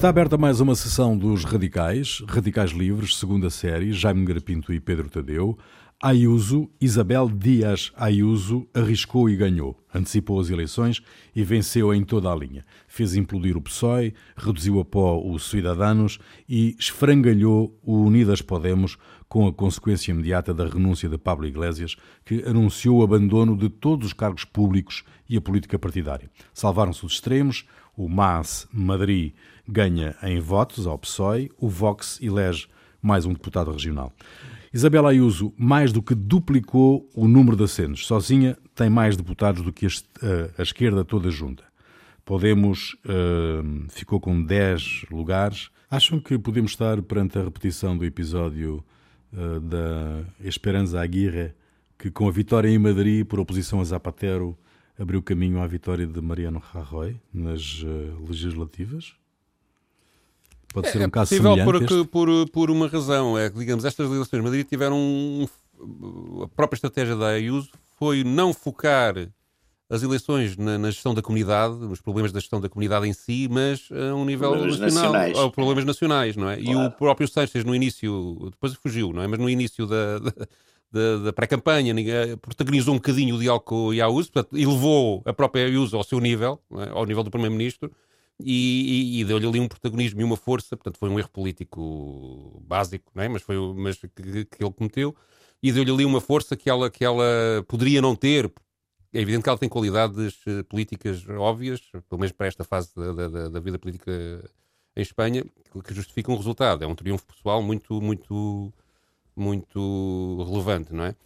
Está aberta mais uma sessão dos Radicais, Radicais Livres, segunda série, Jaime Garapinto e Pedro Tadeu. Ayuso, Isabel Dias Ayuso, arriscou e ganhou. Antecipou as eleições e venceu em toda a linha. Fez implodir o PSOE, reduziu a pó os Cidadanos e esfrangalhou o Unidas Podemos com a consequência imediata da renúncia de Pablo Iglesias, que anunciou o abandono de todos os cargos públicos e a política partidária. Salvaram-se os extremos, o MAS Madrid ganha em votos ao PSOE, o Vox elege mais um deputado regional. Isabela Ayuso mais do que duplicou o número de assentos. Sozinha tem mais deputados do que a, a esquerda toda junta. Podemos uh, ficou com 10 lugares. Acham que podemos estar perante a repetição do episódio uh, da Esperança Aguirre, que com a vitória em Madrid por oposição a Zapatero abriu caminho à vitória de Mariano Rajoy nas uh, legislativas? Pode ser é, um é caso possível por, por, por uma razão. É que, digamos, estas eleições de Madrid tiveram um, a própria estratégia da Ayuso foi não focar as eleições na, na, gestão da comunidade, nos problemas da gestão da comunidade em si, mas a um nível problemas nacional, nacionais. ou problemas nacionais, não é? Claro. E o próprio Sánchez no início, depois fugiu, não é? Mas no início da, da, da, pré-campanha protagonizou um bocadinho o diálogo com o Ayuso, portanto, elevou a própria Ayuso ao seu nível, é? ao nível do primeiro-ministro, e, e, deu-lhe ali um protagonismo e uma força, portanto foi um erro político básico, não é? mas foi mas que, que ele cometeu, e deu-lhe ali uma força que ela, que ela poderia não ter. É evidente que ela tem qualidades eh, políticas óbvias, pelo menos para esta fase da, da, da vida política em Espanha, que justificam um resultado. É um triunfo pessoal muito, muito, muito relevante, não é?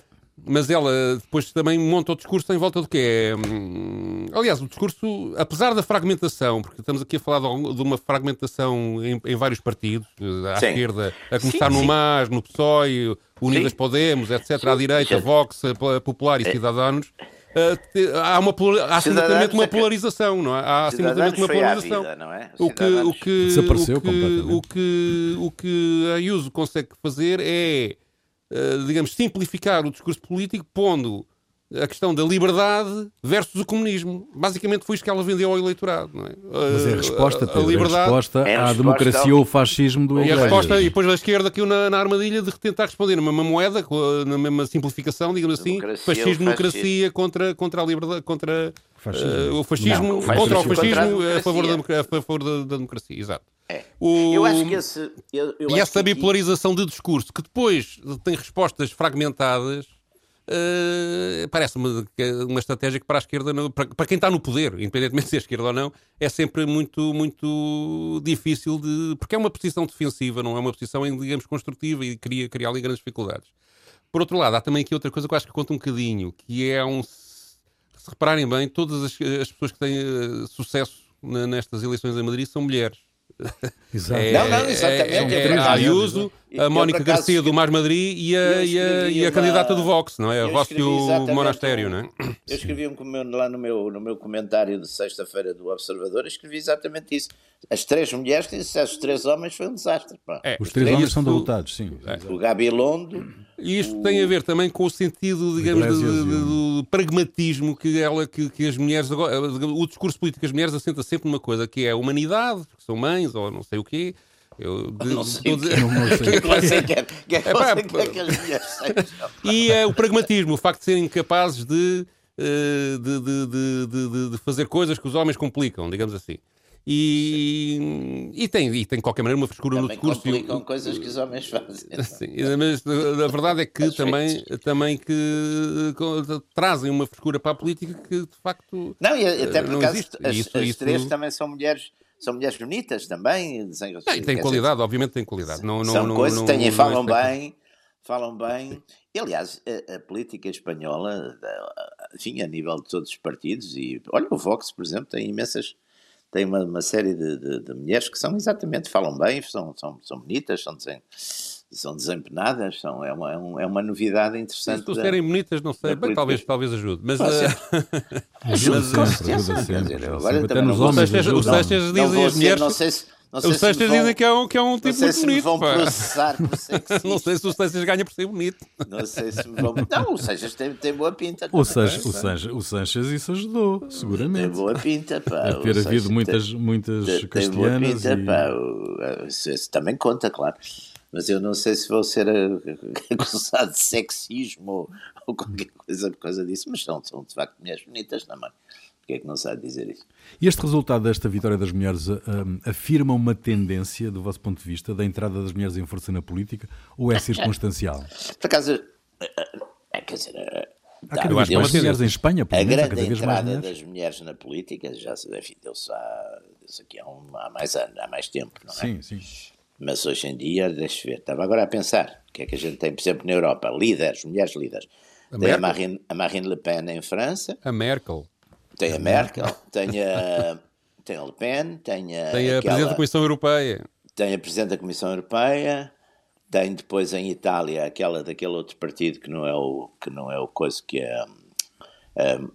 Mas ela depois também monta o discurso em volta do que é. Hum, aliás, o discurso, apesar da fragmentação, porque estamos aqui a falar de uma fragmentação em, em vários partidos, eh, à sim. esquerda, a começar sim, no sim. MAS, no PSOE, Unidas sim. Podemos, etc., à direita, Vox, Popular e é. Cidadanos. Uh, há, uma, há simplesmente uma polarização, não é? Há simplesmente uma polarização. Vida, não é? O que, o que, Desapareceu o que, completamente. O que, o que a Ayuso consegue fazer é eh, digamos, simplificar o discurso político, pondo a questão da liberdade versus o comunismo. Basicamente foi isto que ela vendeu ao eleitorado. Não é? Mas é a resposta, Pedro, a, liberdade... a resposta é à democracia ou ao fascismo do E a resposta, e depois da esquerda caiu na, na armadilha de tentar responder na mesma moeda, na mesma simplificação, digamos assim, fascismo, democracia contra, contra a liberdade, contra fascismo. Uh, o fascismo, não, contra o fascismo, a, a, favor da, a favor da, da democracia. Exato. É. O... Eu acho que esse. Eu, eu e essa bipolarização de discurso, que depois tem respostas fragmentadas, uh, parece-me uma estratégia que para a esquerda, para, para, quem está no poder, independentemente de ser esquerda ou não, é sempre muito, muito difícil de. porque é uma posição defensiva, não é uma posição, digamos, construtiva e cria, cria ali grandes dificuldades. Por outro lado, há também aqui outra coisa que eu acho que conta um bocadinho, que é um. Se repararem bem, todas as, as pessoas que têm uh, sucesso nestas eleições em Madrid são mulheres. Exato. É, não, não, exatamente. É, é, a Ayuso, a Mónica Garcia do Mais Madrid e a, e a, e a candidata do Vox, não é? A Rócio Monastério, não é? Eu escrevi um, lá no meu, no meu comentário de sexta-feira do Observador, escrevi exatamente isso. As três mulheres que disse, os três homens foi um desastre. É, os três, três homens são derrotados, sim. É. O Gabilondo. E isto o... tem a ver também com o sentido, digamos, do pragmatismo que, ela, que, que as mulheres. O discurso político das mulheres assenta sempre numa coisa que é a humanidade, que são mães ou não sei o quê. Eu de, não sei de, E é o pragmatismo, o facto de serem capazes de, de, de, de, fazer coisas que os homens complicam, digamos assim. E, e, tem, e tem de qualquer maneira uma frescura também no discurso. complicam coisas que os homens fazem. Sim, mas a verdade é que também, também que trazem uma frescura para a política que de facto. Não, e até por acaso as, isso, as isso... três também são mulheres são mulheres bonitas também. Sem, tem tem qualidade, dizer, obviamente tem qualidade. Não, não, são não, coisas, não, têm, falam bem, falam bem. E, aliás, a, a, política espanhola, enfim, a nível de todos os partidos, e olha, o Vox, por exemplo, tem imensas tem uma, uma série de, de, de, mulheres que são exatamente, falam bem, são, são, são bonitas, são, desen, são desempenadas, são, é, uma, é, um, é uma novidade interessante. Se tu serem bonitas, não sei, bem, talvez, talvez ajude, mas... Uh... ajuda sempre, ajuda sempre. Agora, até nos homens dizem as mulheres... Não sei se os Seixas vão... dizem que é um, que é um tipo muito bonito. vão pá. processar por sexista. não sei se o Seixas ganha por ser bonito. Não sei se vão. Não, o Seixas tem, tem boa pinta. O o Seixas isso ajudou, seguramente. Tem boa pinta, pá. Deve ter havido muitas, tem, muitas tem, castelhanas. Tem boa pinta, e... pá. Isso também conta, claro. Mas eu não sei se vou ser acusado de sexismo ou, ou qualquer coisa por causa disso, mas são, são de facto mulheres bonitas também. Porque é que não sabe dizer isso? E este resultado desta vitória das mulheres um, afirma uma tendência, do vosso ponto de vista, da entrada das mulheres em força na política ou é circunstancial? Por acaso, é, quer dizer, Há cada vez mais mulheres em Espanha, por A grande cada vez entrada mais das mulheres na política já enfim, deu-se há, deu aqui há, um, há, mais anos, há mais tempo, não é? Sim, sim. Mas hoje em dia, deixa ver, estava agora a pensar, o que é que a gente tem, por exemplo, na Europa, líderes, mulheres líderes. A tem a Marine, a Marine Le Pen em França. A Merkel. Tem a Merkel, tem a, tem a Le Pen, tem a. Tem a aquela, Presidente da Comissão Europeia. Tem a Presidente da Comissão Europeia, tem depois em Itália aquela daquele outro partido que não é o, que não é o coisa que é.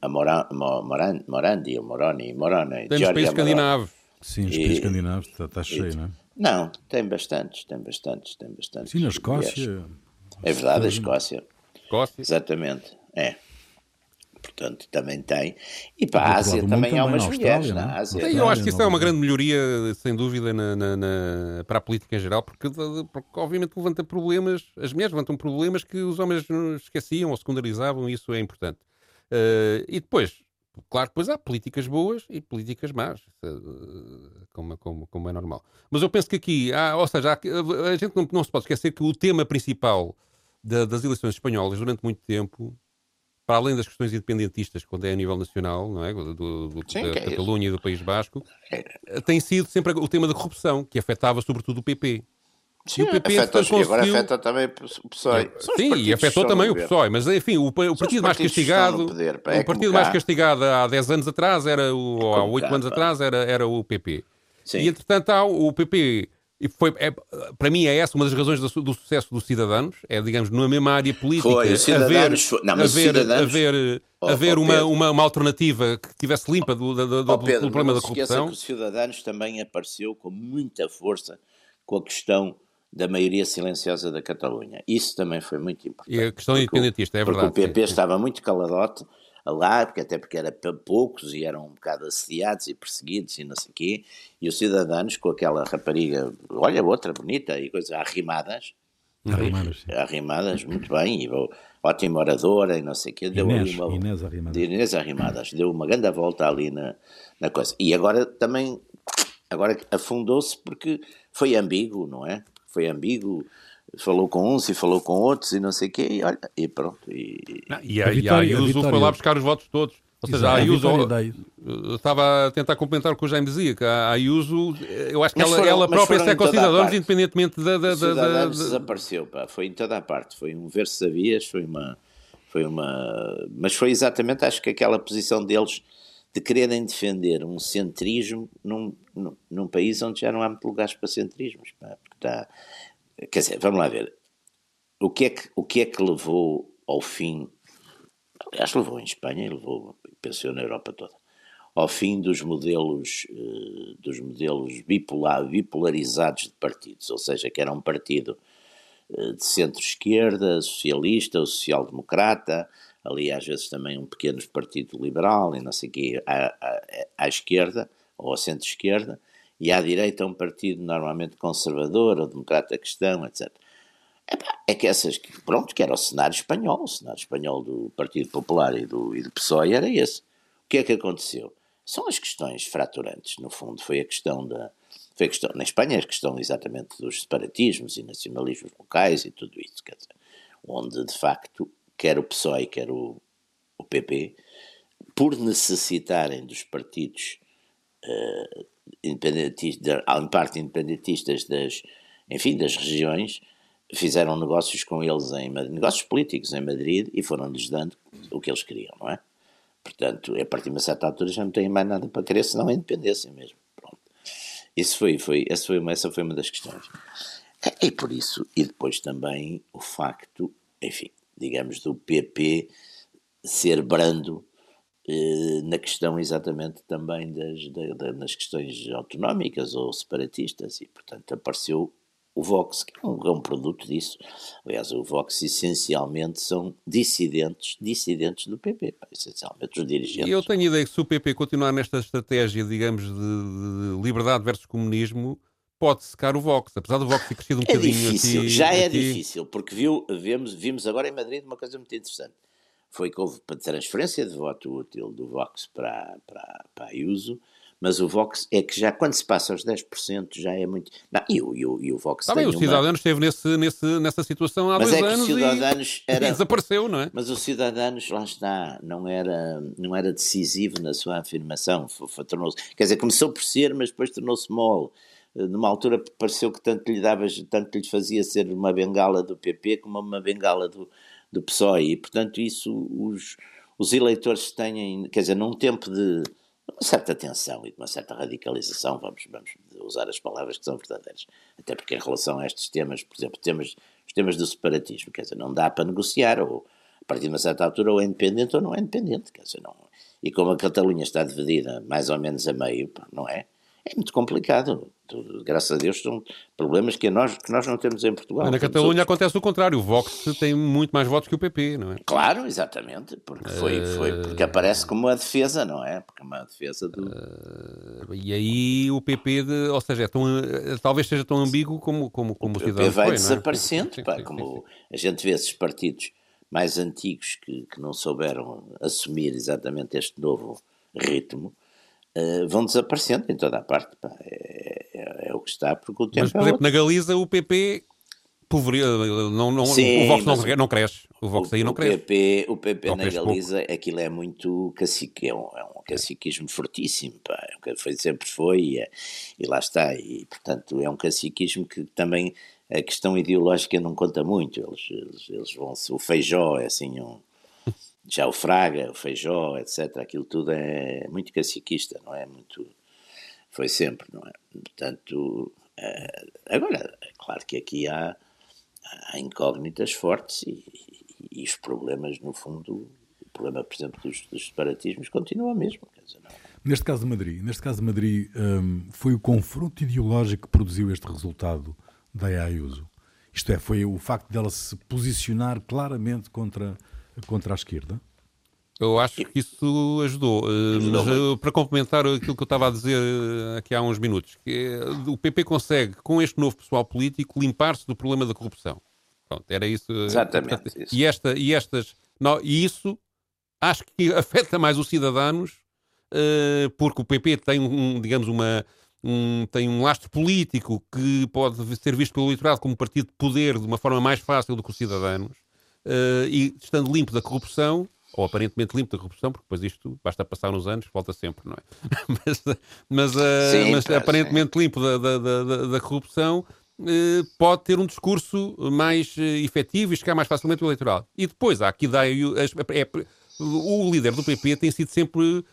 A, Moran, Moran, Morandi, ou Moroni, Moroni. Tem os países escandinavos. Sim, os países escandinavos, está, está cheio, não é? Não, tem bastantes, tem bastantes, tem bastantes. Sim, na Escócia. É verdade, a Escócia. Escócia? Exatamente, é portanto também tem. E para a Ásia também, há umas mulheres na é? Ásia. eu acho que isso é uma grande melhoria, sem dúvida, na, na, na, para a política em geral, porque, porque, obviamente levanta problemas, as mulheres levantam problemas que os homens esqueciam ou secundarizavam, e isso é importante. Uh, e depois, claro, depois há políticas boas e políticas más, eh, como, como, como é normal. Mas eu penso que aqui, há, ou seja, há, a gente não, não, se pode esquecer que o tema principal da, das eleições espanholas durante muito tempo para além das questões independentistas, quando é a nível nacional, não é? Do, do, Sim, da é Catalunha e do País Basco, é. tem sido sempre o tema da corrupção, que afetava sobretudo o PP. Sim, e o PP afeta, conseguiu... agora afeta também o PSOE. Sim, e afetou também o PSOE, mas enfim, o, o partido mais castigado, poder, pá, é o partido mais castigado há 10 anos atrás era o, ou há 8 anos atrás era, era o PP. Sim. E entretanto há o PP e foi, é, para mim é essa uma das razões do, do, sucesso dos cidadãos, é, digamos, na mesma área política, foi, haver, não, haver, haver, oh, haver oh, uma, uma, uma, alternativa que tivesse limpa do, do, do, oh, Pedro, problema da corrupção. que os Cidadanos também apareceu com muita força com a questão da maioria silenciosa da Catalunha. Isso também foi muito importante. E a questão independentista, é verdade. Porque o PP estava muito caladote lá, porque até porque era poucos e eram um bocado assediados e perseguidos e não sei o quê, e os cidadãos com aquela rapariga, olha, outra bonita e coisas arrimadas, arrimadas, arrimadas muito bem, e ótima oradora e não sei o quê, deu Inês, uma, Inês Arrimadas. Inês Arrimadas, deu uma grande volta ali na, na coisa. E agora também, agora afundou-se porque foi ambíguo, não é? Foi ambíguo, falou com uns e falou com outros e não sei o quê, e olha, e pronto. E, não, e a, a, Vitória, e a Ayuso a foi lá buscar os votos todos. Ou seja, Exato, a Ayuso, a estava a tentar complementar o que o Jaime dizia, que a Ayuso, eu acho que ela, foram, ela própria se é concidadãos, independentemente da... da, da, da, da desapareceu, pá, foi em toda a parte, foi um ver se sabias, foi uma... Foi uma... Mas foi exatamente, acho que aquela posição deles de quererem defender um centrismo num, num, num país onde já não há muito lugares para centrismos, pá, porque está Quer dizer, vamos lá ver. O que é que, o que, é que levou ao fim, aliás, levou em Espanha e levou, pensou na Europa toda, ao fim dos modelos, eh, dos modelos bipolar, bipolarizados de partidos, ou seja, que era um partido eh, de centro-esquerda, socialista social-democrata, ali às vezes também um pequeno partido liberal e não sei o quê, à, à, à esquerda ou à centro-esquerda, e à direita um partido normalmente conservador ou democrata cristão, etc. É que essas, pronto, que era o cenário espanhol, o cenário espanhol do Partido Popular e do, e do PSOE era esse. O que é que aconteceu? São as questões fraturantes, no fundo, foi a questão da, foi a questão, na Espanha a questão exatamente dos separatismos e nacionalismos locais e tudo isso, quer dizer, onde de facto, quer o PSOE, quer o, o PP, por necessitarem dos partidos uh, independentistas, em parte independentistas das, enfim, das regiões, fizeram negócios com eles em negócios políticos em Madrid e foram-lhes dando o que eles queriam, não é? Portanto, a partir de uma certa altura já não têm mais nada para querer senão a independência mesmo. Pronto. Isso foi, foi, essa, foi uma, essa foi uma das questões. E, e por isso, e depois também o facto, enfim, digamos, do PP ser brando na questão exatamente também das, das, das questões autonómicas ou separatistas, e portanto apareceu o Vox, que é um, é um, produto disso. Aliás, o Vox essencialmente são dissidentes, dissidentes do PP, essencialmente os dirigentes. E eu tenho a ideia que se o PP continuar nesta estratégia, digamos, de, de liberdade versus comunismo, pode secar o Vox, apesar do Vox ter crescido um é bocadinho. Difícil, aqui, já é aqui... difícil, porque viu, vimos, vimos agora em Madrid uma coisa muito interessante. Foi que houve transferência de voto útil do Vox para, para, para Ayuso, mas o Vox é que já quando se passa aos 10% já é muito. Não, e, o, e, o, e o Vox tá bem, o Cidadanos uma... esteve nesse, nesse, nessa situação há mas dois é anos Cidadanos e... era... e desapareceu, não é? Mas o Cidadanos, lá está, não era, não era decisivo na sua afirmação. Tornou quer dizer, começou por ser, mas depois tornou-se mole. Numa altura pareceu que tanto lhe dava, tanto lhe fazia ser uma bengala do PP como uma bengala do, do PSOE. E, portanto, isso os, os eleitores têm, quer dizer, num tempo de uma certa tensão e de uma certa radicalização, vamos, vamos usar as palavras que são verdadeiras. Até porque em relação a estes temas, por exemplo, temas, os temas do separatismo, quer dizer, não dá para negociar, ou a partir de uma certa altura ou é independente ou não é independente, quer dizer, não... E como a Catalunha está dividida mais ou menos a meio, não é? É muito complicado graças a Deus, são problemas que nós, que nós não temos em Portugal. Mas na Catalunha outros... acontece o contrário. O Vox tem muito mais votos que o PP, não é? Claro, exatamente. Porque, foi, foi, porque aparece como uma defesa, não é? Porque é uma defesa do. Uh, e aí o PP, de, ou seja, é tão, talvez seja tão ambíguo como, como, como o, o PP vai foi, desaparecendo. Sim, pá, sim, como sim, a gente vê esses partidos mais antigos que, que não souberam assumir exatamente este novo ritmo. Uh, vão desaparecendo em toda a parte. Pá. É, é, é, o que está, porque o tempo Mas, por é exemplo, na Galiza o PP não, não, Sim, o Vox não, não, cresce. O Vox o, aí não o cresce. PP, o PP na Galiza, pouco. aquilo é muito cacique, é um, é um caciquismo fortíssimo, pá. É foi, sempre foi e, é, e lá está. E, portanto, é um caciquismo que também a questão ideológica não conta muito. Eles, eles, eles vão o feijó é assim um. Já o Fraga, o Feijó, etc., aquilo tudo é muito caciquista, não é? Muito foi sempre, não é? Portanto, uh, agora, é claro que aqui há, há incógnitas fortes e, e, e, os problemas, no fundo, o problema, por exemplo, dos, dos separatismos continua mesmo. Dizer, neste caso de Madrid, neste caso de Madrid, um, foi o confronto ideológico que produziu este resultado da Ayuso. Isto é, foi o facto dela se posicionar claramente contra, contra a esquerda? Eu acho que isso ajudou. Eh, mas eh, para complementar aquilo que eu estava a dizer eh, aqui há uns minutos, que o PP consegue, com este novo pessoal político, limpar-se do problema da corrupção. Pronto, era isso. Exatamente. Isso. E, esta, e estas. Não, e isso acho que afeta mais os cidadãos, porque o PP tem, um, digamos, uma. Um, tem um lastro político que pode ser visto pelo eleitorado como partido de poder de uma forma mais fácil do que os cidadãos, e estando limpo da corrupção, ou aparentemente limpo da corrupção, porque depois isto basta passar uns anos, volta sempre, não é? mas mas, uh, sim, mas aparentemente sim. limpo da, da, da, da corrupção uh, pode ter um discurso mais uh, efetivo e chegar mais facilmente ao eleitoral. E depois há aqui daí, é, é, o líder do PP tem sido sempre.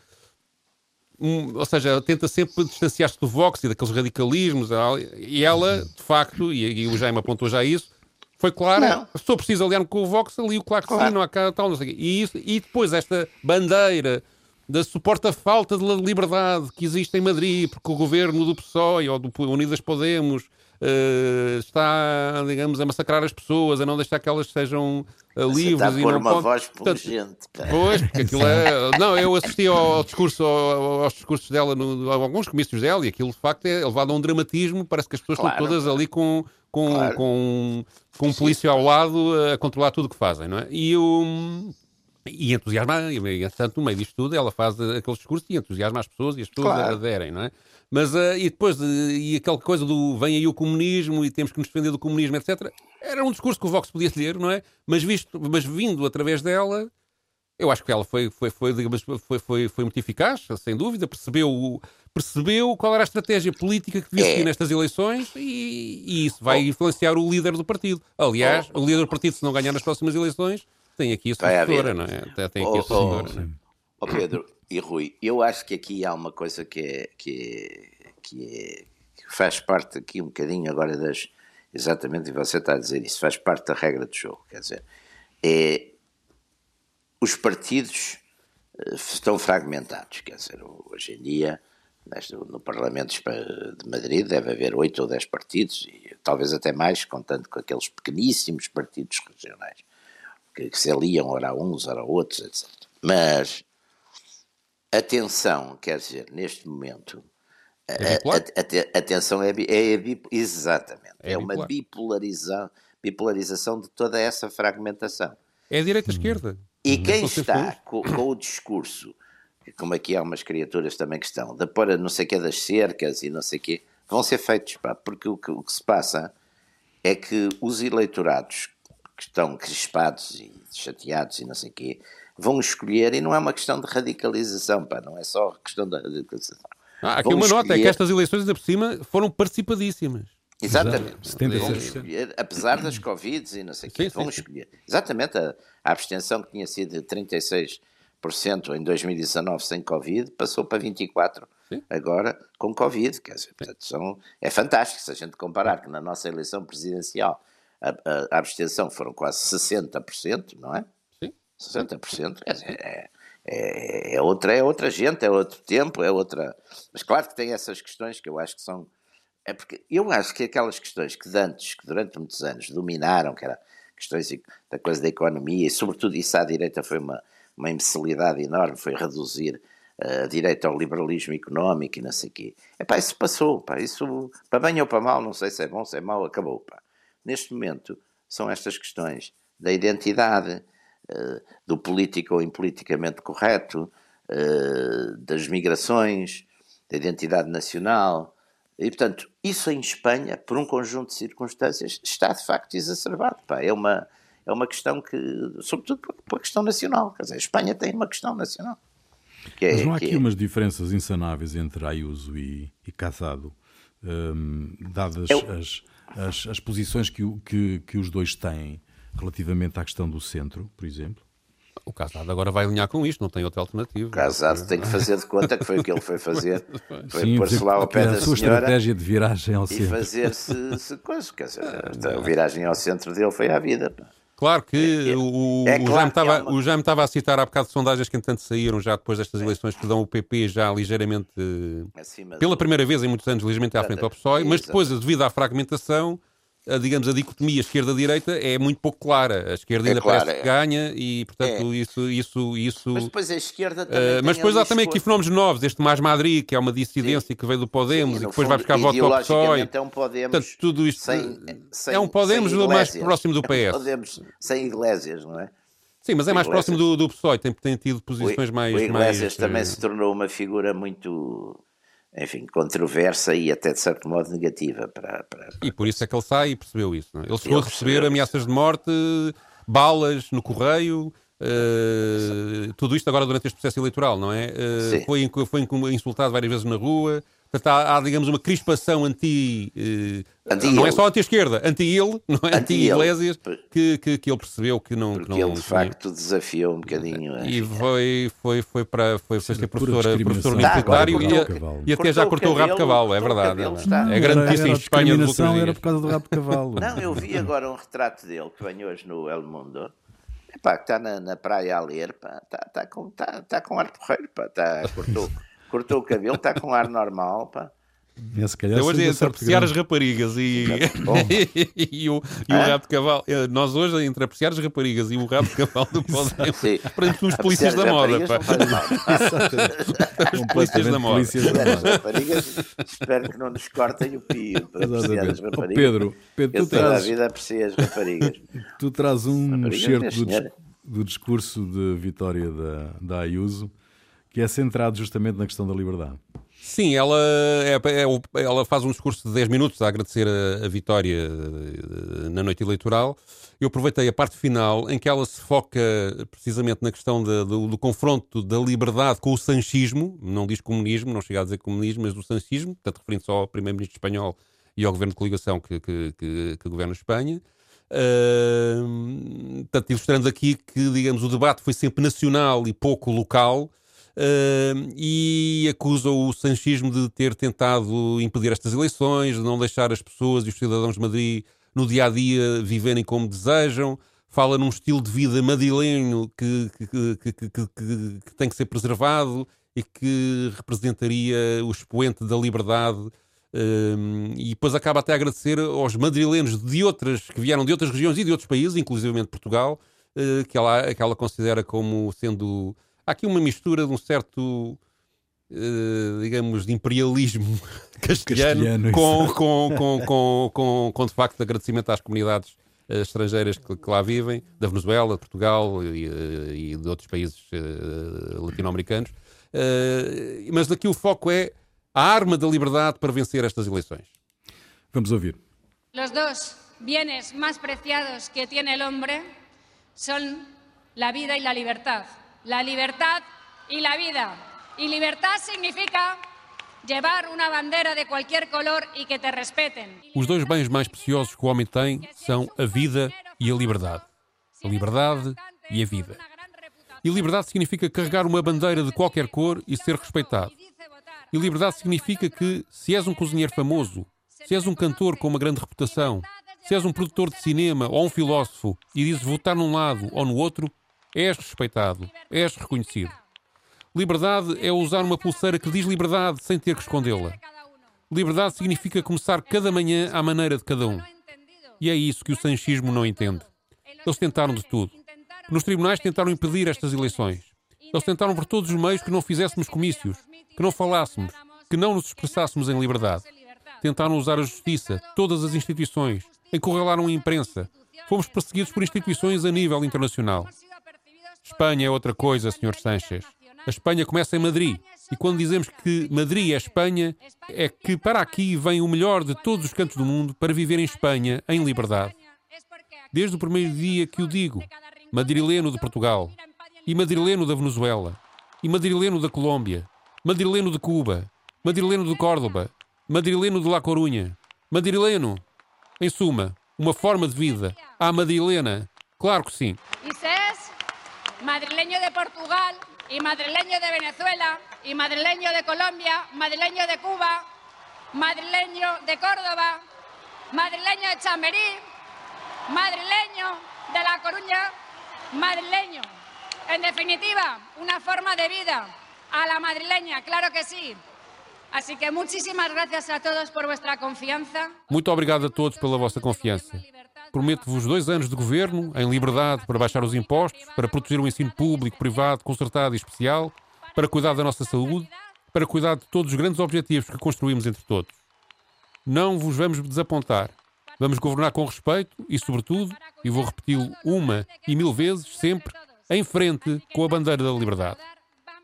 Um, ou seja, tenta sempre distanciar-se do Vox e daqueles radicalismos, e ela, de facto, e, e o Jaime apontou já isso, foi claro, não. for preciso aliar-me com o Vox, ali o claro que claro. sim, não há cá tal, não sei o quê. E, isso, e depois esta bandeira da suporta falta de liberdade que existe em Madrid, porque o governo do PSOE ou do Unidas Podemos uh, está, digamos, a massacrar as pessoas, a não deixar que elas sejam uh, livres. Está a pôr uma pode... voz pungente. Pois, porque aquilo é... Não, eu assisti ao, discurso, ao, aos discursos dela, no, a alguns comícios dela, e aquilo de facto é levado a um dramatismo, parece que as pessoas claro. estão todas ali com com, claro. com, com um polícia ao lado a controlar tudo o que fazem, não é? E o. E entusiasma, e entretanto, no meio disto tudo, ela faz aquele discurso e entusiasma as pessoas e as pessoas claro. aderem, não é? Mas, uh, e depois, uh, e aquela coisa do vem aí o comunismo e temos que nos defender do comunismo, etc. Era um discurso que o Vox podia ter, não é? Mas, visto, mas vindo através dela, eu acho que ela foi, foi, foi, digamos, foi, foi, foi muito eficaz, sem dúvida, percebeu percebeu qual era a estratégia política que devia seguir é. nestas eleições e, e, isso vai oh. influenciar o líder do partido. Aliás, oh. o líder do partido, se não ganhar nas próximas eleições, tem aqui a sua não é? Tem aqui a sua assessora. Oh, oh, Pedro e Rui, eu acho que aqui há uma coisa que é, que é, que é que faz parte aqui um bocadinho agora das exatamente, e você está a dizer isso, faz parte da regra do jogo, quer dizer, é os partidos estão fragmentados. Quer dizer, hoje em dia, no Parlamento de Madrid, deve haver oito ou dez partidos, e talvez até mais, contando com aqueles pequeníssimos partidos regionais, que, que se aliam ora a uns, ora a outros, etc. Mas, atenção, quer dizer, neste momento, é a, a, a, atenção é, é, é exatamente, é, é uma bipolarização, bipolarização de toda essa fragmentação. É direita-esquerda. E uhum. quem está com, com, o discurso, como aqui há umas criaturas também que estão, de pôr não sei o que das cercas e não sei o quê, vão ser feitos, pá, porque o que, o que se passa é que os eleitorados que estão crispados e chateados e não sei o quê, vão escolher, e não é uma questão de radicalização, pá, não é só questão da radicalização. Ah, aqui vão uma escolher... nota, é que estas eleições ainda por cima foram participadíssimas. Exatamente. Vão escolher, apesar das Covid e não sei o quê, vão escolher. Exatamente, a, a, abstenção que tinha sido de 36% em 2019 sem Covid passou para 24% sim. agora com Covid. Quer dizer, portanto, são, é fantástico se a gente comparar que na nossa eleição presidencial a, a, a abstenção foram quase 60%, não é? Sim. 60%. Quer dizer, é, é, é, outra, é outra gente, é outro tempo, é outra. Mas claro que tem essas questões que eu acho que são é porque eu acho que aquelas questões que antes, que durante muitos anos dominaram, que eram questões da coisa da economia, e sobretudo isso à direita foi uma, uma imbecilidade enorme, foi reduzir uh, a direita ao liberalismo económico e não sei o quê. Epá, isso passou, pá, isso, para bem ou para mal, não sei se é bom, se é mau, acabou. Pá. Neste momento, são estas questões da identidade, do político ou impoliticamente correto, uh, das migrações, da identidade nacional, e, portanto, isso em Espanha, por um conjunto de circunstâncias, está de facto exacerbado. Pá. É, uma, é uma questão que, sobretudo por, questão nacional. Quer dizer, a Espanha tem uma questão nacional. É, Mas não há aqui é... umas diferenças insanáveis entre Ayuso e, e Casado, hum, dadas Eu... as, as, as, posições que, que, que os dois têm relativamente à questão do centro, por exemplo? O Casado agora vai alinhar com isto, não tem outra alternativa. O Casado tem que fazer de conta que foi o que ele foi fazer. Foi pôr-se lá ao pé da sua senhora estratégia de viragem ao centro. E fazer-se se, coisa. Quer dizer, a viragem ao centro dele foi à vida. Claro que é, é, o, é claro Jaime estava, uma... o Jaime estava a citar há bocado sondagens que entanto saíram já depois destas eleições que dão o PP já ligeiramente, Acima pela primeira vez em muitos anos, ligeiramente à frente ao PSOE, mas depois, devido à fragmentação, digamos, a dicotomia esquerda-direita é muito pouco clara. A esquerda é ainda clara, parece que é. ganha e, portanto, é. isso, isso, isso... Mas depois a esquerda também uh, Mas depois há também aqui fenómenos novos. Este Mais Madrid, que é uma dissidência Sim. que veio do Podemos Sim, e, depois fundo, vai buscar voto ao PSOE. É um Podemos portanto, tudo isto sem, sem, é um Podemos mais próximo do PS. É um Podemos sem Iglesias, não é? Sim, mas é mais próximo do, do PSOE, tem, tem tido posições o, mais... O Iglesias mais, também uh... se tornou uma figura muito enfim, controversa e até de certo modo negativa para, para, para... E por isso é que ele sai e percebeu isso. Não é? Ele chegou a receber ameaças de morte, balas no correio, uh, tudo isto agora durante este processo eleitoral, não é? Uh, foi, foi insultado várias vezes na rua, Portanto, há, há, digamos, uma crispação anti. Eh, anti não é só anti-esquerda, anti-ele, não é? Anti-Iglesias, que, que, que, ele percebeu que não. Porque que não, ele, de facto, desafiou um bocadinho. E foi, foi, foi para foi, foi ser professor, professor universitário e, e, até já cortou o rabo de cavalo, é verdade. É, é grande notícia em Espanha dos era por causa do rabo de cavalo. Não, eu vi agora um retrato dele que vem hoje no El Mundo. Epá, que está na, na praia a ler, está tá com, tá, tá com ar porreiro, pá, tá, cortou cortou o cabelo, está com ar normal, pá. É, se calhar hoje entre apreciar as raparigas e, e, o, e o rabo de cavalo. Eh, nós hoje, entre apreciar as raparigas e o rabo de cavalo do Podemos, prendemos os polícias da moda. Pá. os polícias da moda. raparigas, espero que não nos cortem o pio para apreciar as raparigas. Oh, Pedro, Pedro Eu tu traz... a vida apreciei as raparigas. Tu traz um certo do, do, discurso de vitória da, da Ayuso que é centrado justamente na questão da liberdade. Sim, ela, é, é, ela faz um discurso de 10 minutos a agradecer a, a, vitória eh, na noite eleitoral. Eu aproveitei a parte final em que ela se foca precisamente na questão de, do, do, confronto da liberdade com o sanchismo, não diz comunismo, não chega a dizer comunismo, mas do sanchismo, portanto referindo só ao primeiro-ministro espanhol e ao governo de coligação que, que, que, que governa Espanha. Uh, portanto, ilustrando aqui que, digamos, o debate foi sempre nacional e pouco local, uh, e acusa o sanchismo de ter tentado impedir estas eleições, de não deixar as pessoas e os cidadãos de Madrid no dia a dia viverem como desejam. fala num estilo de vida madrilenho que, que, que, que, tem que ser preservado e que representaria o expoente da liberdade. Um, e depois acaba até a agradecer aos madrilenos de outras, que vieram de outras regiões e de outros países, inclusivamente Portugal, uh, que, ela, que ela considera como sendo. Há aqui uma mistura de um certo. Uh, digamos, de imperialismo castelhano, castelhano com, com, com, com, com, com, de facto, agradecimento às comunidades uh, estrangeiras que, que, lá vivem, da Venezuela, de Portugal e, e de outros países latino-americanos. mas daqui o foco é a arma da liberdade para vencer estas eleições. Vamos ouvir. Os dois bienes mais preciados que tem o homem son la vida y la libertad. La libertad y la vida. Y libertad significa llevar una bandera de cualquier color y que te respeten. Os dois bens mais preciosos que o homem tem são a vida e a liberdade. A liberdade e a vida. E liberdade significa carregar uma bandeira de qualquer cor e ser respeitado. E liberdade significa que, se és um cozinheiro famoso, se és um cantor com uma grande reputação, se és um produtor de cinema ou um filósofo e dizes votar num lado ou no outro, és respeitado, és reconhecido. Liberdade é usar uma pulseira que diz liberdade sem ter que escondê-la. Liberdade significa começar cada manhã à maneira de cada um. E é isso que o sanchismo não entende. Eles tentaram de tudo. Nos tribunais tentaram impedir estas eleições. Eles tentaram por todos os meios que não fizéssemos comícios, que não falássemos, que não nos expressássemos em liberdade. Tentaram usar a justiça, todas as instituições, encurralaram a imprensa. Fomos perseguidos por instituições a nível internacional. Espanha é outra coisa, Sr. Sanchez. A Espanha começa em Madrid. E quando dizemos que Madrid é Espanha, é que para aqui vem o melhor de todos os cantos do mundo para viver em Espanha, em liberdade. Desde o primeiro dia que o digo, madrileno de Portugal, e madrileno da Venezuela, e madrileno da Colômbia, madrileno de Cuba, madrileno de Córdoba, madrileno de La Corunha, madrileno em suma, uma forma de vida. À Madrilena, claro que sim. Madrileño de Portugal, e madrileño de Venezuela, e madrileño de Colômbia, madrileño de Cuba, madrileño de Córdoba, madrileño de Chamberí, madrileño de La Coruña, madrileño. En definitiva, una forma de vida a la madrileña, claro que sí. Assim que muitíssimas graças a todos por vossa confiança. Muito a todos pela vossa confiança. Prometo-vos dois anos de governo, em liberdade, para baixar os impostos, para proteger o ensino público, privado, concertado e especial, para cuidar da nossa saúde, para cuidar de todos os grandes objetivos que construímos entre todos. Não vos vamos desapontar. Vamos governar com respeito e, sobretudo, e vou repeti-lo uma e mil vezes, sempre, em frente com a bandeira da liberdade.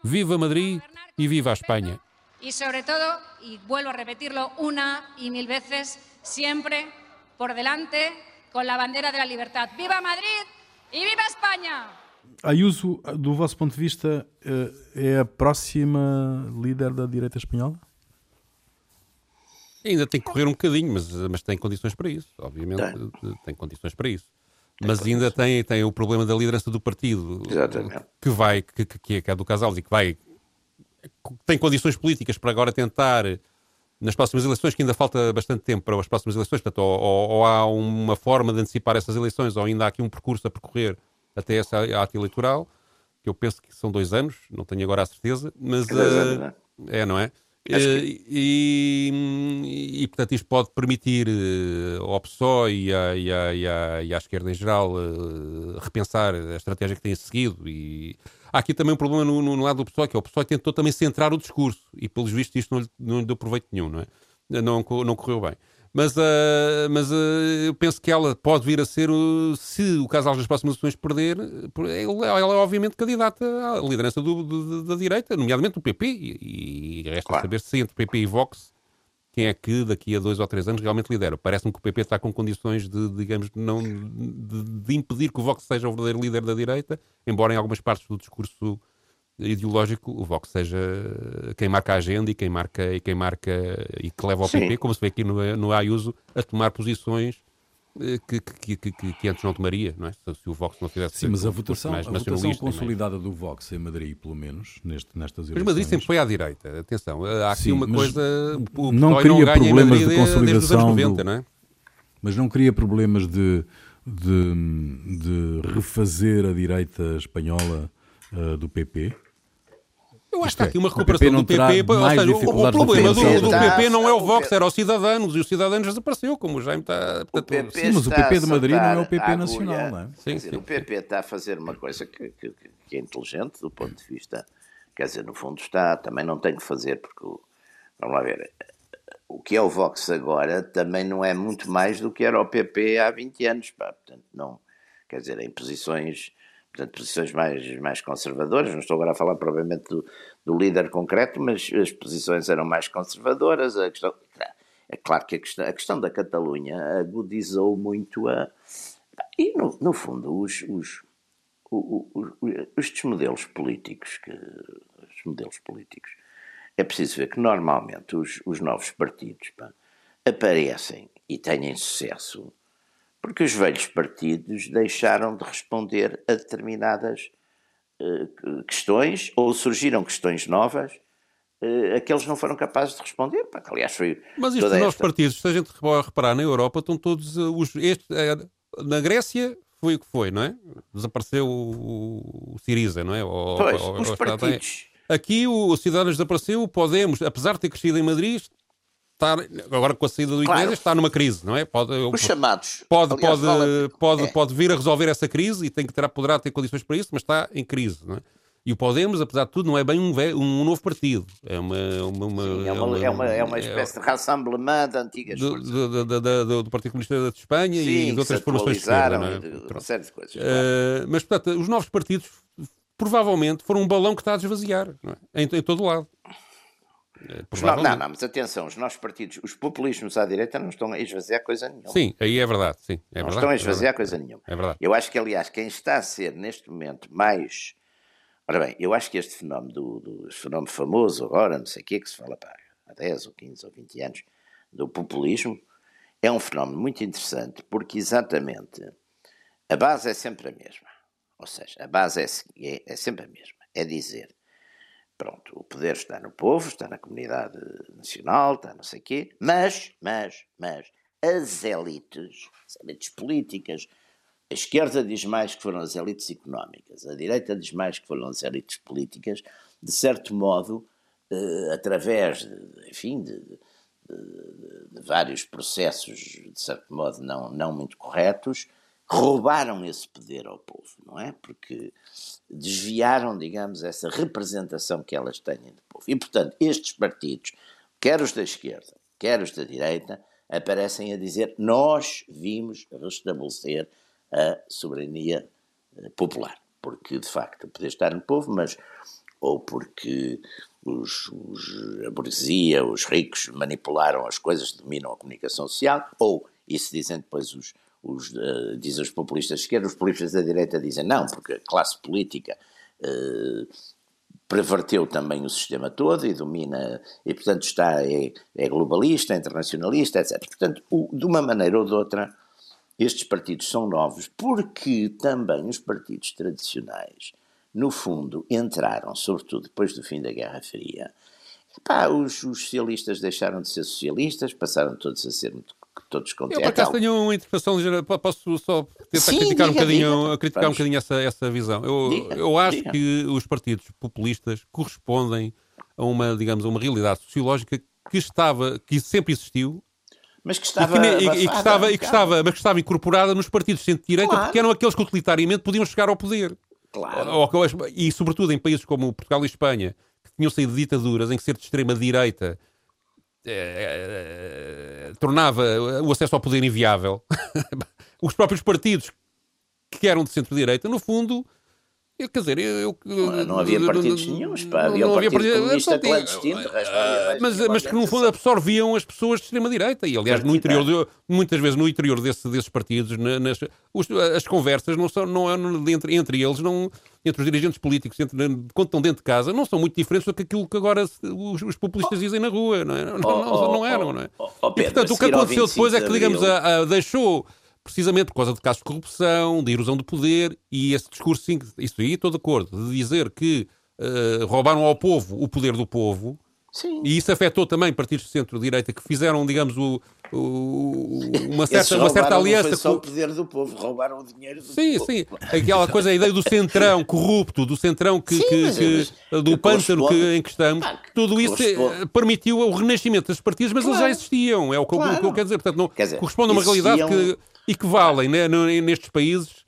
Viva Madrid e viva a Espanha! y sobre todo, y vuelvo a repetirlo una y mil veces, siempre por delante con la bandera de la libertad. ¡Viva Madrid e viva Espanha! Ayuso, do vosso ponto de vista, eh, é a próxima líder da direita espanhola? Ainda tem que correr um bocadinho, mas, mas tem condições para isso, obviamente. Tem, tem condições para isso. Tem mas ainda tem, tem o problema da liderança do partido, Exatamente. que vai, que, que, que é do casal e que vai tem condições políticas para agora tentar, nas próximas eleições, que ainda falta bastante tempo para as próximas eleições, portanto, ou, ou, ou há uma forma de antecipar essas eleições, ou ainda há aqui um percurso a percorrer até essa ata eleitoral, que eu penso que são dois anos, não tenho agora a certeza, mas. É, não é? E, e, e, portanto, isto pode permitir uh, ao PSOE e à, e, à, e, e à esquerda em geral uh, repensar a estratégia que têm seguido. E há aqui também um problema no, no, lado do PSOE, que é o PSOE tentou também centrar o discurso e, pelos vistos, isto não lhe, não lhe deu proveito nenhum, não é? Não, não correu bem. Mas, uh, mas uh, eu penso que ela pode vir a ser, uh, se o casal das próximas eleições perder, ela, ela é obviamente candidata à liderança do, do, da direita, nomeadamente do PP, e, e resta claro. saber se entre PP e Vox quem é que daqui a dois ou três anos realmente lidera. Parece-me que o PP está com condições de, digamos, não, de, de impedir que o Vox seja o verdadeiro líder da direita, embora em algumas partes do discurso ideológico, o Vox seja quem marca a agenda e quem marca e, quem marca, e que leva ao Sim. PP, como se vê aqui no, no Ayuso, a tomar posições eh, que, que, que, que, antes não tomaria, não é? Se, o Vox não tivesse Sim, mas a votação, a votação consolidada do Vox em Madrid, pelo menos, neste, nestas eleições... Mas Madrid sempre foi à direita, atenção. Há aqui Sim, uma coisa... O não cria não problemas de consolidação 90, do... não é? Mas não cria problemas de de, de refazer a direita espanhola uh, do PP? Eu acho que há aqui uma recuperação do PP. Ou seja, o, o problema do, do, PP não é o Vox, era os Cidadanos, e os Cidadanos desapareceu, como o Jaime está. Portanto, sim, mas o PP de Madrid não é o PP nacional, não é? Sim, dizer, sim. O PP está a fazer uma coisa que, que, que, é inteligente do ponto de vista. Quer dizer, no fundo está, também não tem que fazer, porque, vamos lá ver, o que é o Vox agora também não é muito mais do que era o PP há 20 anos, pá. Portanto, não, quer dizer, em posições portanto, posições mais, mais conservadoras. Não estou agora a falar provavelmente do, do líder concreto, mas as posições eram mais conservadoras. A questão, é claro que a questão, a questão da Catalunha agudizou muito a. E, no, no fundo, os, os, os, os, estes modelos políticos, que, os modelos políticos, é preciso ver que normalmente os, os novos partidos pá, aparecem e têm sucesso porque os velhos partidos deixaram de responder a determinadas uh, questões ou surgiram questões novas uh, a que eles não foram capazes de responder. Aliás, foi Mas estes novos partidos, se a gente reparar na Europa, estão todos uh, os. Este, na Grécia foi o que foi, não é? Desapareceu o, o Siriza, não é? O, pois, o, os partidos. Aqui o, o Cidadãos desapareceu, o Podemos, apesar de ter crescido em Madrid, estar, agora com a saída do claro. está numa crise, não é? Pode, Os chamados. Pode, aliás, pode, pode, é. pode vir a resolver essa crise e tem que ter, poderá ter condições para isso, mas está em crise, não é? E o Podemos, apesar de tudo, não é bem um, um novo partido. É uma, uma, uma, Sim, é, uma, é, uma, é uma espécie é, de rassemblement de antigas do, do, do, do, do Partido Comunista de Espanha Sim, e de outras formações de esquerda. Não é? de, uma série de coisas. Uh, mas, portanto, os novos partidos provavelmente foram um balão que está a desvaziar é? em, em todo o lado. É, não, não, não, mas atenção, os nossos partidos, os populismos à direita não estão a esvaziar coisa nenhuma. Sim, aí é verdade. Sim, é não verdade, estão a esvaziar é coisa nenhuma. É verdade. Eu acho que, aliás, quem está a ser neste momento mais. Ora bem, eu acho que este fenómeno, do, do fenómeno famoso agora, não sei o que, que se fala pá, há 10 ou 15 ou 20 anos, do populismo, é um fenómeno muito interessante porque exatamente a base é sempre a mesma. Ou seja, a base é, é, é sempre a mesma. É dizer Pronto, o poder está no povo, está na comunidade nacional, está não sei quê, mas, mas, mas, as elites, as elites políticas, a esquerda diz mais que foram as elites económicas, a direita diz mais que foram as elites políticas, de certo modo, eh, através, de, enfim, de, de, de, vários processos, de certo modo, não, não muito corretos, roubaram esse poder ao povo, não é? Porque desviaram, digamos, essa representação que elas têm do povo. E, portanto, estes partidos, quer os da esquerda, quer os da direita, aparecem a dizer nós vimos restabelecer a soberania eh, popular. Porque, de facto, poder estar no povo, mas ou porque os, os, a burguesia, os ricos manipularam as coisas, dominam a comunicação social, ou, isso dizem depois os, os, uh, dizem os populistas de esquerda, os populistas da direita dizem não, porque a classe política uh, perverteu também o sistema todo e domina, e portanto está, é, é globalista, é internacionalista, etc. Portanto, o, de uma maneira ou de outra, estes partidos são novos porque também os partidos tradicionais, no fundo, entraram, sobretudo depois do fim da Guerra Fria, Epá, os, os, socialistas deixaram de ser socialistas, passaram todos a ser muito todos contentes. Eu, por acaso, tenho uma interpretação ligeira. Posso só tentar Sim, criticar, diga, um bocadinho, diga. criticar um bocadinho essa, essa visão. Eu, diga, eu acho que os partidos populistas correspondem a uma, digamos, a uma realidade sociológica que estava, que sempre existiu, mas que estava, e que, e, e que estava, e que estava, mas que estava incorporada nos partidos de centro-direita, claro. porque eram aqueles que utilitariamente podiam chegar ao poder. Claro. E, sobretudo, em países como Portugal e Espanha, que tinham saído de ditaduras em que ser de extrema-direita é, é, tornava o acesso ao poder inviável, os próprios partidos que eram de centro-direita, no fundo, eu, quer dizer, eu, não, não, havia partidos nenhums, pá. havia não, o Partido havia Comunista clandestino, uh, mas, mas que no fundo absorviam as pessoas de extrema-direita. E aliás, no interior, de, muitas vezes no interior desse, desses partidos, nas, os, as conversas não são, não, entre, entre eles, não, entre os dirigentes políticos, entre, quando estão dentro de casa, não são muito diferentes do que aquilo que agora os, os populistas dizem na rua, não, é? não, não, não, não eram, não é? e portanto, o que aconteceu depois é que, digamos, a, a, deixou precisamente por causa de casos de corrupção, de erosão de poder, e esse discurso, sim, isso aí estou de acordo, de dizer que uh, roubaram ao povo o poder do povo, Sim. E isso afetou também partidos do centro-direita que fizeram, digamos, o, o, uma certa, uma certa aliança. Não foi só o poder do povo, roubaram o dinheiro do sim, povo. Sim, sim. Aquela coisa, a ideia do centrão corrupto, do centrão que, sim, que, que mas, do que pântano que, em que estamos, ah, tudo isso eh, permitiu o renascimento dos partidos, mas claro. eles já existiam. É o que, claro. o que eu quero dizer. Portanto, não dizer, corresponde a uma realidade que equivalem né, nestes países.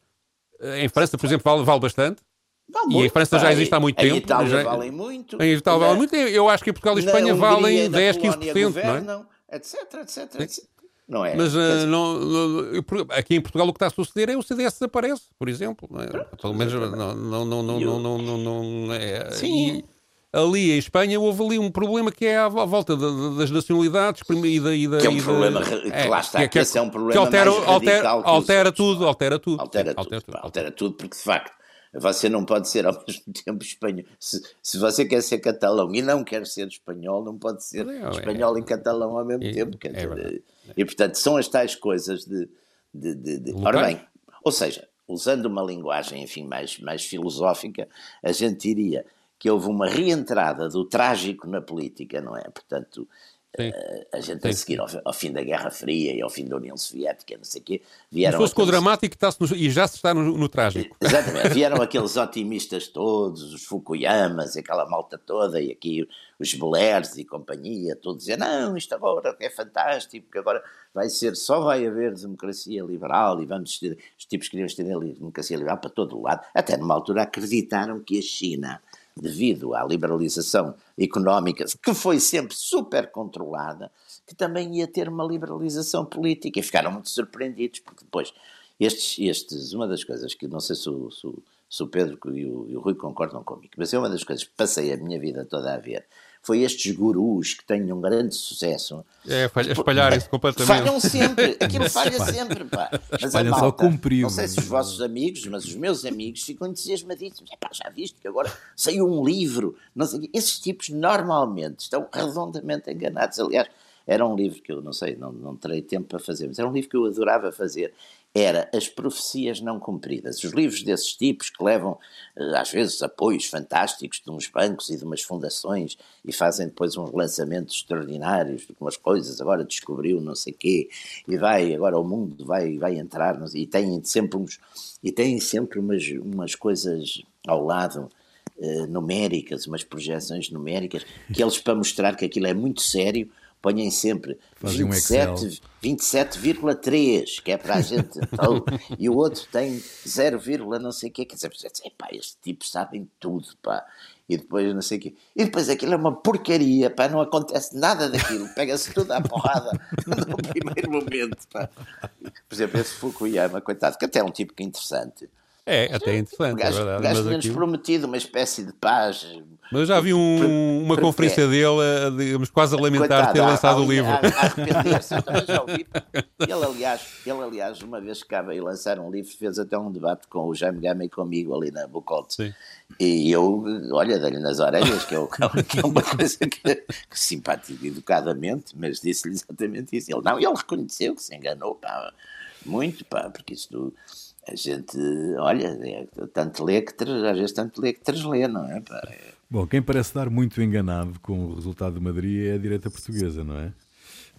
Eh, em França, por exemplo, vale, vale bastante. Vale e muito, em França já existe há muito tempo. Em Itália já... valem muito. Em Itália valem muito. Eu acho que em Portugal e Espanha valem 10, 15%. Não é? etc, etc, etc. Não é? Mas uh, não, não, aqui em Portugal o que está a suceder é o CDS desaparece, por exemplo. Não é? Pelo menos não, não, não, não, não, não, não, é. Sim. E ali em Espanha houve ali um problema que é à volta das nacionalidades e da. E da que é um problema, que é, lá está, que, que, que é um problema que altera, altera, altera tudo, altera tudo. Altera, tudo, altera tudo, altera tudo, porque de facto você não pode ser ao mesmo tempo espanhol. Se, se você quer ser catalão e não quer ser espanhol, não pode ser não, espanhol é, e catalão ao mesmo é, tempo. É dizer, e portanto são as tais coisas de. de, de, de... Ora bem, ou seja, usando uma linguagem enfim, mais, mais filosófica, a gente diria que houve uma reentrada do trágico na política, não é? Portanto, Uh, a gente Sim. a seguir ao, ao, fim da Guerra Fria e ao fim da União Soviética, não sei o quê, vieram. Aqueles... com o dramático no, e já se está no, no trágico. Exatamente, vieram aqueles otimistas todos, os Fukuyamas, aquela malta toda, e aqui os Blairs e companhia, todos dizer: não, isto agora é fantástico, porque agora vai ser, só vai haver democracia liberal e vamos ter, os tipos queriam ter democracia liberal para todo o lado. Até numa altura acreditaram que a China devido à liberalização económica, que foi sempre super controlada, que também ia ter uma liberalização política. E ficaram muito surpreendidos, porque depois, estes, estes uma das coisas que não sei se o, se o, se o Pedro e o, e o Rui concordam comigo, mas é uma das coisas que passei a minha vida toda a ver, foi estes gurus que têm um grande sucesso. É, espalharem-se completamente. Falham sempre, aquilo falha sempre, pá. Mas a malta, cumpriu. Não sei se os vossos amigos, mas os meus amigos ficam entusiasmadíssimos. É pá, já viste que agora saiu um livro, não sei Esses tipos normalmente estão redondamente enganados. Aliás, era um livro que eu não sei, não, não terei tempo para fazer, mas era um livro que eu adorava fazer era As Profecias Não Cumpridas. Os livros desses tipos que levam, eh, às vezes, apoios fantásticos de uns bancos e de umas fundações e fazem depois uns lançamentos extraordinários de umas coisas, agora descobriu não sei quê, e vai, agora o mundo vai, vai entrar, e têm sempre uns, e têm sempre umas, umas coisas ao lado, uh, numéricas, umas projeções numéricas, que eles, para mostrar que aquilo é muito sério, ponham sempre 27,3, 27, que é para a gente. Então, e o outro tem 0, não sei o quê. Quer dizer, pá, estes tipos sabem tudo, pá. E depois não sei o quê. E depois aquilo é uma porcaria, pá, não acontece nada daquilo. Pega-se tudo à porrada no primeiro momento, pá. Por exemplo, esse Fukuyama, coitado, que até é um tipo que é interessante. É, até é interessante. O gajo, é gajo tinha-nos prometido uma espécie de paz. Mas eu já vi um, uma conferência dele, digamos, quase a lamentar Coitado, ter lançado o livro. Arrepender-se, eu também já ouvi. Ele aliás, ele, aliás, uma vez que acaba de lançar um livro, fez até um debate com o Jaime Gama e comigo ali na Bucolte. Sim. E eu, olha, dei-lhe nas orelhas, que é, que é uma coisa que, que simpática educadamente, mas disse-lhe exatamente isso. Ele não, ele reconheceu que se enganou, pá, muito, pá, porque isso a gente, olha, é, tanto lê que às vezes tanto lê que translê, não é? Pá, é... Bom, quem parece estar muito enganado com o resultado de Madrid é a direita portuguesa, não é?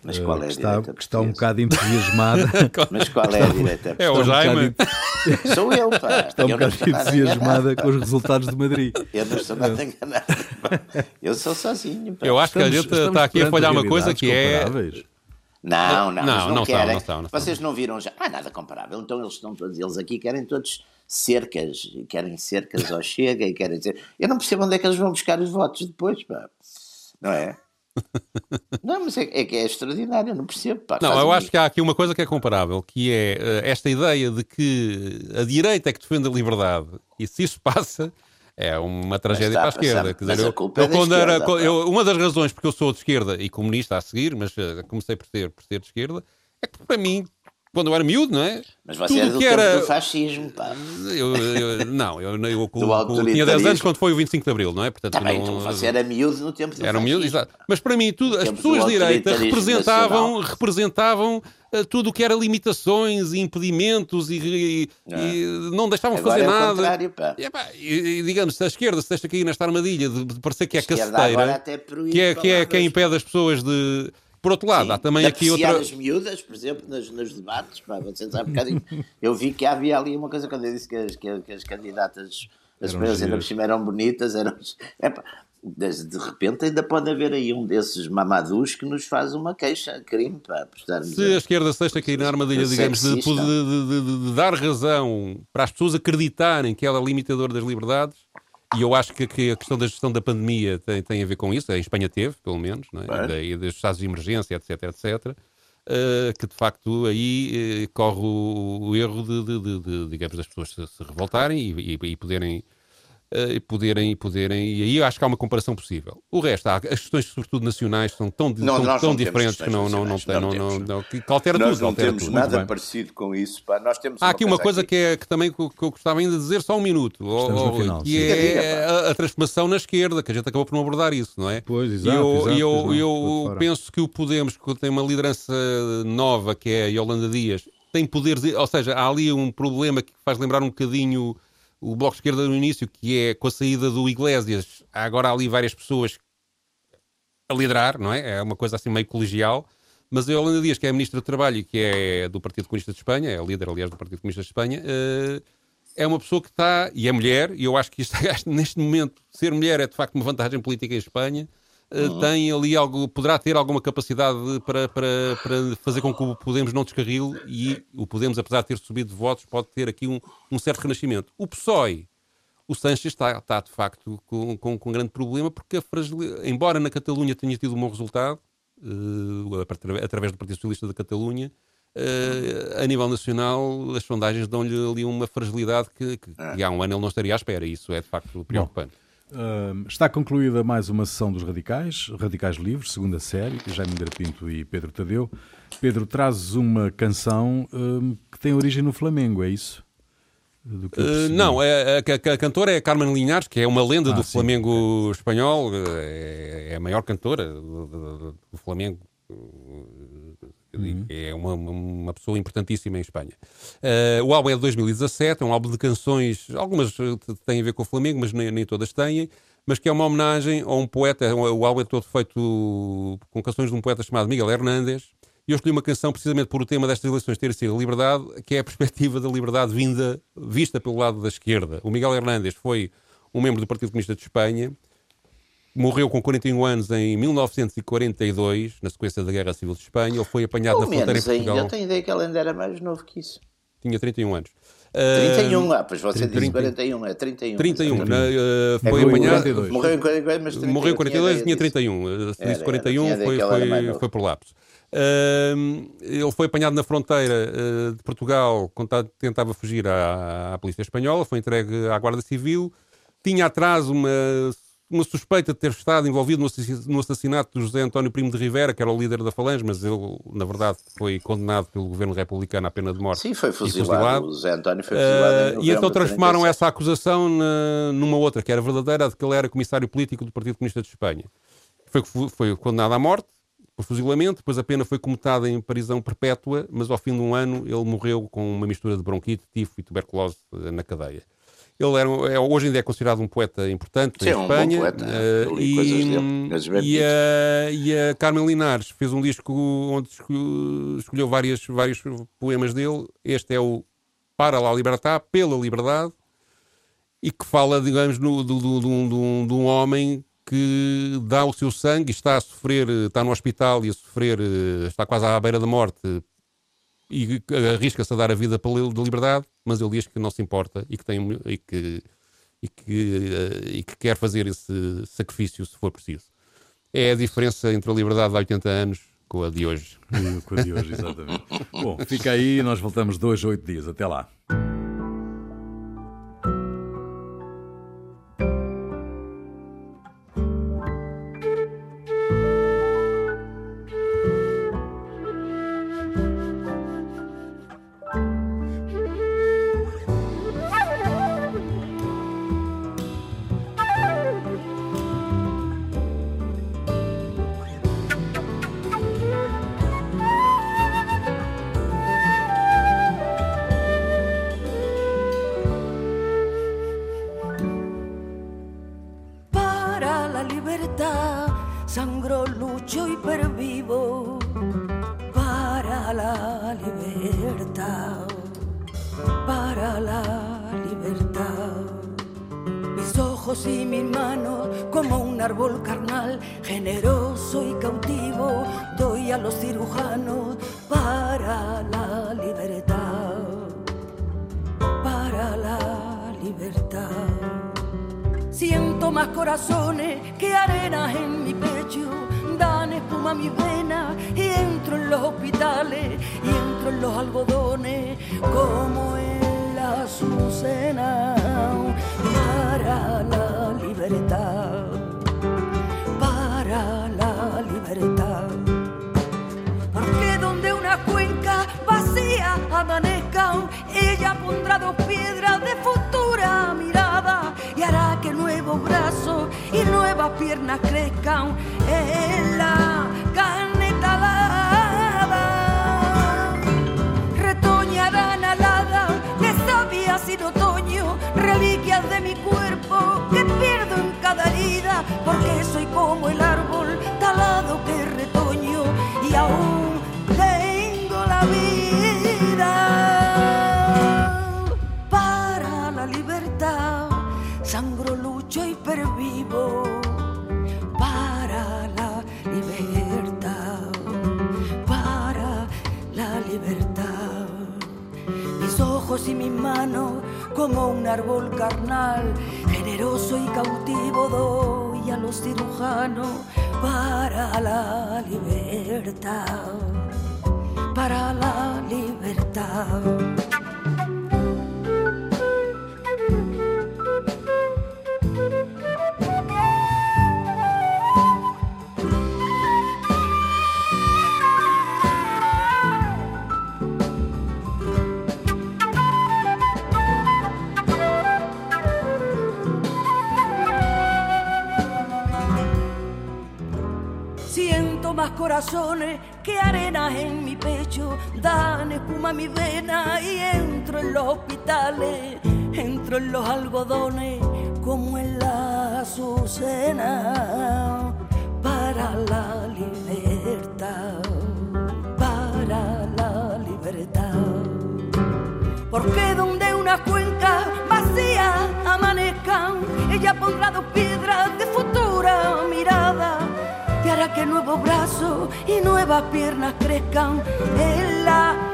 Mas qual é a que está, direita que está um bocado entusiasmada. Mas qual é a direita É o Jaime. Um Sou eu, pá. Está um bocado entusiasmada com os resultados de Madrid. Eu não estou nada enganado. Eu sou sozinho. Pá. Eu acho estamos, que a gente está aqui a falhar uma coisa que é não, não, não, não, não querem. Não estão, não estão. Vocês não viram já? Não é nada comparável. Então eles estão todos, eles aqui querem todos cercas, querem cercas ao Chega e querem dizer. Eu não percebo onde é que eles vão buscar os votos depois, pá. Não é? não, mas é, é, que é extraordinário, eu não percebo. Pá, não, eu acho que há aqui uma coisa que é comparável, que é uh, esta ideia de que a direita é que defende a liberdade, e se isso passa, é uma tragédia para a esquerda. Quer dizer, eu, eu, é quando era, eu, uma das razões porque eu sou de esquerda e comunista a seguir, mas uh, comecei por ser, por ser de esquerda, é que para mim quando eu era miúdo, não é? Mas você Tudo é do que era... do fascismo, pá. Eu, eu, não, eu, eu, eu tinha 10 anos quando foi o 25 de Abril, não é? Portanto, tá bem, não... então você era miúdo no tempo do Era fascismo. miúdo, exato. Mas para mim, tudo, as pessoas de direita representavam, representavam uh, tudo o que era limitações e impedimentos e, e, não. e não deixavam Agora fazer é nada. Pá. E, pá, e, digamos, se a esquerda se deixa cair nesta armadilha de, de parecer que é caceteira, que é, que, é, que é impede as pessoas de por outro lado, Sim, há também aqui outra. as miúdas, por exemplo, nos, nos debates, pá, vocês um bocadinho. eu vi que havia ali uma coisa quando eu disse que as, que, que as candidatas, as primeiras ainda por cima eram bonitas, eram. Epá, de repente ainda pode haver aí um desses mamadus que nos faz uma queixa, crime, para prestarmos. Se a esquerda se deixa cair na armadilha, digamos, de, de, de, de, dar razão para as pessoas acreditarem que ela é limitadora das liberdades, e eu acho que, que, a questão da gestão da pandemia tem, tem a ver com isso. A Espanha teve, pelo menos, não é? e dos estados de emergência, etc, etc. Uh, que de facto aí uh, corre o, o erro de, de, de, digamos, das pessoas se, se revoltarem e, e, e poderem e poderem, e poderem, e aí acho que há uma comparação possível. O resto, há, as questões, sobretudo nacionais, são tão, não, tão, tão diferentes que não, não, não, não, não, não, não, que altera nós tudo. Nós não temos tudo. nada parecido com isso. Pá. Nós temos há aqui uma coisa aqui. Que, é, que também que eu gostava ainda de dizer só um minuto, ou, final, que sim. é a, a, transformação na esquerda, que a gente acabou por não abordar isso, não é? Pois, exato. E eu, exato, eu, exato, eu penso que o Podemos, que tem uma liderança nova, que é a Yolanda Dias, tem poderes, ou seja, há ali um problema que faz lembrar um bocadinho o Bloco de Esquerda no início, que é com a saída do Iglesias, há agora ali várias pessoas a liderar, não é? É uma coisa assim meio colegial. Mas a Yolanda Dias, que é a Ministra do Trabalho que é do Partido Comunista de Espanha, é a líder, aliás, do Partido Comunista de Espanha, uh, é uma pessoa que está, e é mulher, e eu acho que isto, neste momento, ser mulher é de facto uma vantagem política em Espanha, uhum. tem ali algo, poderá ter alguma capacidade para, para, para fazer com que o Podemos não descarrile e o Podemos, apesar de ter subido de votos, pode ter aqui um, um certo renascimento. O PSOE, o Sanches está, está de facto com, com, com um grande problema porque, embora na Catalunha tenha tido um bom resultado, uh, através do Partido Socialista da Catalunha, Uh, a nível nacional, as sondagens dão-lhe ali uma fragilidade que, que, que, há um ano ele não estaria à espera. Isso é de facto preocupante. Bom. Uh, está concluída mais uma sessão dos Radicais, Radicais Livres, segunda série, Jaime Garapinto e Pedro Tadeu. Pedro, trazes uma canção uh, que tem origem no Flamengo, é isso? Uh, não, é, a, a, cantora é Carmen Linhares, que é uma lenda ah, do sim, Flamengo espanhol, é, é, a maior cantora do, do, do Flamengo Uhum. É uma, uma pessoa importantíssima em Espanha. Uh, o álbum é de 2017, é um álbum de canções, algumas têm a ver com o Flamengo, mas nem, nem todas têm, mas que é uma homenagem a um poeta. O álbum é todo feito com canções de um poeta chamado Miguel Hernández. E eu escolhi uma canção precisamente por o tema destas eleições ter sido a liberdade, que é a perspectiva da liberdade vinda, vista pelo lado da esquerda. O Miguel Hernández foi um membro do Partido Comunista de Espanha, morreu com 41 anos em 1942, na sequência da Guerra Civil de Espanha. Ele foi apanhado Ou na fronteira em Portugal. Ainda. Eu tenho ideia que ele ainda era mais novo que isso. Tinha 31 anos. 31, ah, pois você 30, disse 41, é 31. 31, na, uh, foi é, apanhado. Morreu em 42, mas 31, morreu em 42 e tinha 31. Se disse 41, era, foi, foi, foi por lapso. Uh, ele foi apanhado na fronteira uh, de Portugal quando tentava fugir à, à polícia espanhola, foi entregue à Guarda Civil. Tinha atrás uma uma suspeita de ter estado envolvido no assassinato de José António Primo de Rivera, que era o líder da Falange, mas ele, na verdade, foi condenado pelo governo republicano à pena de morte. Sim, foi fuzilado. fuzilado. José António foi fuzilado. Uh, e então transformaram essa acusação na, numa outra, que era verdadeira, de que ele era comissário político do Partido Comunista de Espanha. Foi, foi condenado à morte por fuzilamento, depois a pena foi comutada em prisão perpétua, mas ao fim de um ano ele morreu com uma mistura de bronquite, tifo e tuberculose na cadeia. Ele era, é, hoje ainda é considerado um poeta importante Sim, em Espanha. Um poeta, uh, e, e, a, e a Carmen Linares fez um disco onde escolheu, várias, vários poemas dele. Este é o Para la Libertad, pela liberdade, e que fala, digamos, no, do, do, do, de um homem que dá o seu sangue, está a sofrer, está no hospital e a sofrer, eh, está quase à beira da morte e arrisca-se a dar a vida pela liberdade, mas ele diz que não se importa e que, tem, e que, e que, uh, e que quer fazer esse sacrifício se for preciso. É a diferença entre a liberdade de há 80 anos com a de hoje. com a de hoje, exatamente. Bom, fica aí, nós voltamos dois, oito dias. Até lá. La libertad. Mis ojos y mis manos como un árbol carnal, generoso y cautivo, doy a los cirujanos para la libertad, para la libertad. Siento más corazones que arenas en mi pecho, dan espuma a mis venas y entro en los hospitales y entro en los algodones como la azucena para la libertad, para la libertad. Porque donde una cuenca vacía amanezca, ella pondrá dos piedras de futura mirada y hará que nuevos brazos y nuevas piernas crezcan en la caneta sin otoño, reliquias de mi cuerpo que pierdo en cada herida, porque soy como el árbol talado que retoño. Y aún como un árbol carnal, generoso y cautivo doy a los cirujanos para la libertad, para la libertad. Que arenas en mi pecho dan espuma a mi vena y entro en los hospitales, entro en los algodones como en la azucena para la libertad, para la libertad. Porque donde una cuenca vacía amanezcan, ella pondrá dos piedras de mirada para que nuevos brazos y nuevas piernas crezcan en la